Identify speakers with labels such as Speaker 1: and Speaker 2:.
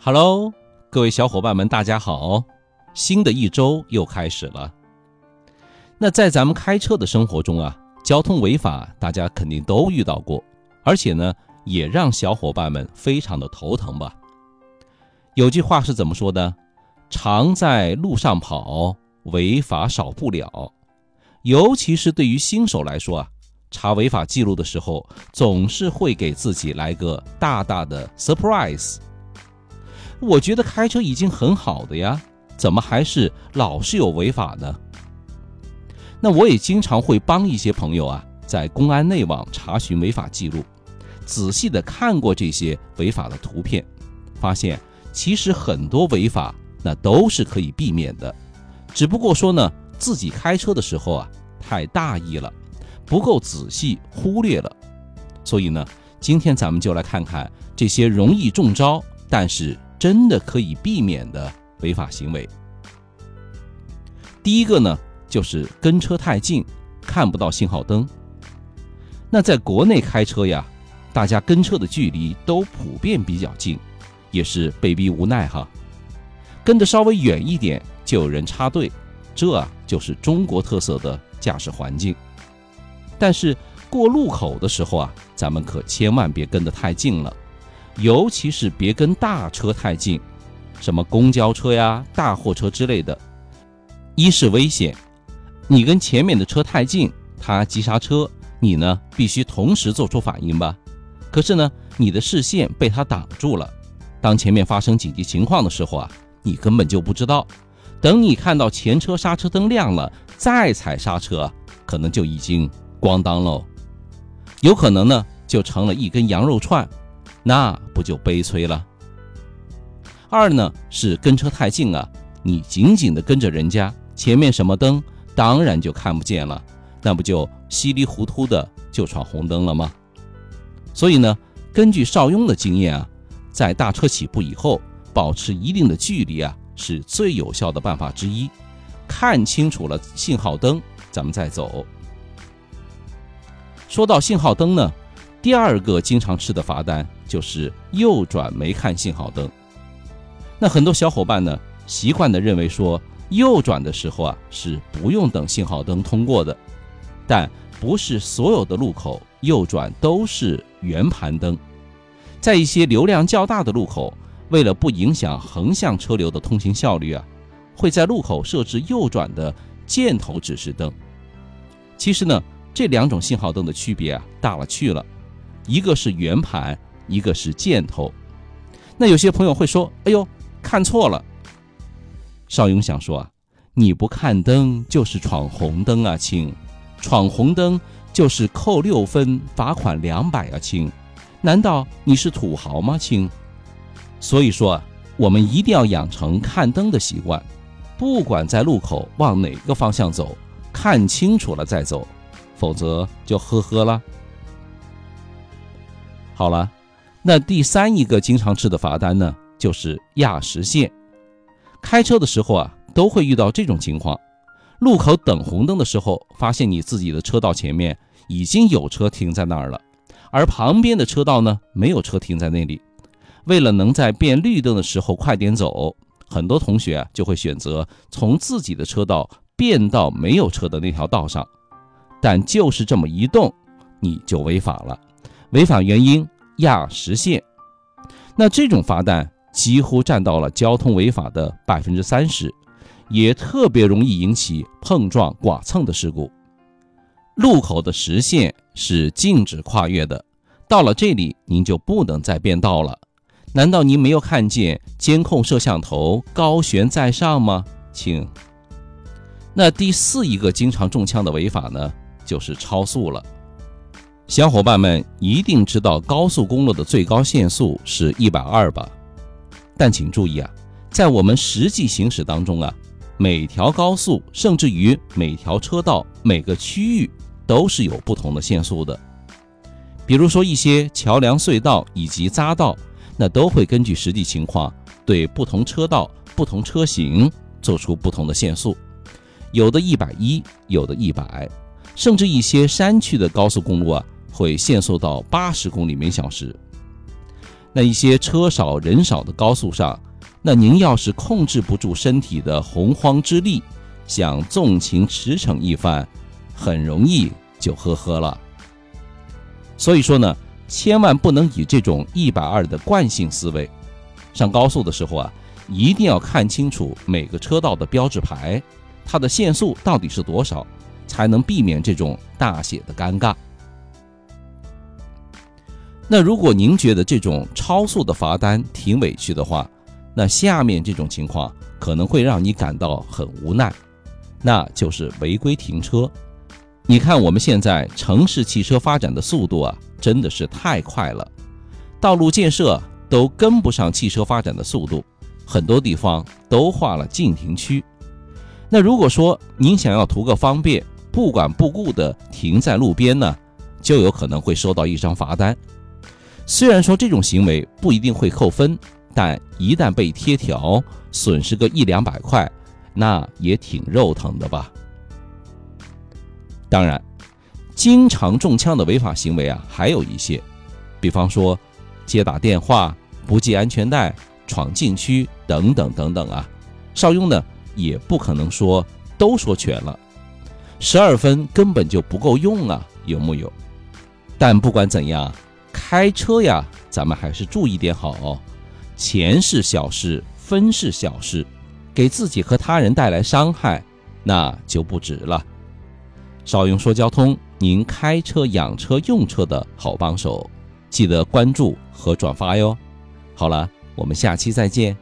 Speaker 1: Hello，各位小伙伴们，大家好！新的一周又开始了。那在咱们开车的生活中啊，交通违法大家肯定都遇到过，而且呢，也让小伙伴们非常的头疼吧。有句话是怎么说的？常在路上跑，违法少不了。尤其是对于新手来说啊，查违法记录的时候，总是会给自己来个大大的 surprise。我觉得开车已经很好的呀，怎么还是老是有违法呢？那我也经常会帮一些朋友啊，在公安内网查询违法记录，仔细的看过这些违法的图片，发现其实很多违法那都是可以避免的，只不过说呢，自己开车的时候啊太大意了，不够仔细，忽略了。所以呢，今天咱们就来看看这些容易中招，但是。真的可以避免的违法行为。第一个呢，就是跟车太近，看不到信号灯。那在国内开车呀，大家跟车的距离都普遍比较近，也是被逼无奈哈。跟着稍微远一点，就有人插队，这啊就是中国特色的驾驶环境。但是过路口的时候啊，咱们可千万别跟得太近了。尤其是别跟大车太近，什么公交车呀、大货车之类的，一是危险，你跟前面的车太近，它急刹车，你呢必须同时做出反应吧。可是呢，你的视线被它挡住了，当前面发生紧急情况的时候啊，你根本就不知道。等你看到前车刹车灯亮了，再踩刹车，可能就已经咣当喽，有可能呢就成了一根羊肉串。那不就悲催了？二呢是跟车太近啊，你紧紧的跟着人家，前面什么灯当然就看不见了，那不就稀里糊涂的就闯红灯了吗？所以呢，根据邵雍的经验啊，在大车起步以后，保持一定的距离啊，是最有效的办法之一。看清楚了信号灯，咱们再走。说到信号灯呢，第二个经常吃的罚单。就是右转没看信号灯，那很多小伙伴呢习惯的认为说右转的时候啊是不用等信号灯通过的，但不是所有的路口右转都是圆盘灯，在一些流量较大的路口，为了不影响横向车流的通行效率啊，会在路口设置右转的箭头指示灯。其实呢，这两种信号灯的区别啊大了去了，一个是圆盘。一个是箭头，那有些朋友会说：“哎呦，看错了。”邵勇想说啊，你不看灯就是闯红灯啊，亲！闯红灯就是扣六分，罚款两百啊，亲！难道你是土豪吗，亲？所以说啊，我们一定要养成看灯的习惯，不管在路口往哪个方向走，看清楚了再走，否则就呵呵了。好了。那第三一个经常吃的罚单呢，就是压实线。开车的时候啊，都会遇到这种情况：路口等红灯的时候，发现你自己的车道前面已经有车停在那儿了，而旁边的车道呢，没有车停在那里。为了能在变绿灯的时候快点走，很多同学啊就会选择从自己的车道变到没有车的那条道上。但就是这么一动，你就违法了。违法原因。压实线，那这种罚单几乎占到了交通违法的百分之三十，也特别容易引起碰撞、剐蹭的事故。路口的实线是禁止跨越的，到了这里您就不能再变道了。难道您没有看见监控摄像头高悬在上吗？请。那第四一个经常中枪的违法呢，就是超速了。小伙伴们一定知道高速公路的最高限速是一百二吧？但请注意啊，在我们实际行驶当中啊，每条高速甚至于每条车道、每个区域都是有不同的限速的。比如说一些桥梁隧道以及匝道，那都会根据实际情况对不同车道、不同车型做出不同的限速，有的一百一，有的一百，甚至一些山区的高速公路啊。会限速到八十公里每小时。那一些车少人少的高速上，那您要是控制不住身体的洪荒之力，想纵情驰骋一番，很容易就呵呵了。所以说呢，千万不能以这种一百二的惯性思维，上高速的时候啊，一定要看清楚每个车道的标志牌，它的限速到底是多少，才能避免这种大写的尴尬。那如果您觉得这种超速的罚单挺委屈的话，那下面这种情况可能会让你感到很无奈，那就是违规停车。你看我们现在城市汽车发展的速度啊，真的是太快了，道路建设都跟不上汽车发展的速度，很多地方都划了禁停区。那如果说您想要图个方便，不管不顾的停在路边呢，就有可能会收到一张罚单。虽然说这种行为不一定会扣分，但一旦被贴条，损失个一两百块，那也挺肉疼的吧。当然，经常中枪的违法行为啊，还有一些，比方说接打电话、不系安全带、闯禁区等等等等啊。邵雍呢，也不可能说都说全了，十二分根本就不够用啊，有木有？但不管怎样。开车呀，咱们还是注意点好哦。钱是小事，分是小事，给自己和他人带来伤害，那就不值了。少用说交通，您开车、养车、用车的好帮手，记得关注和转发哟。好了，我们下期再见。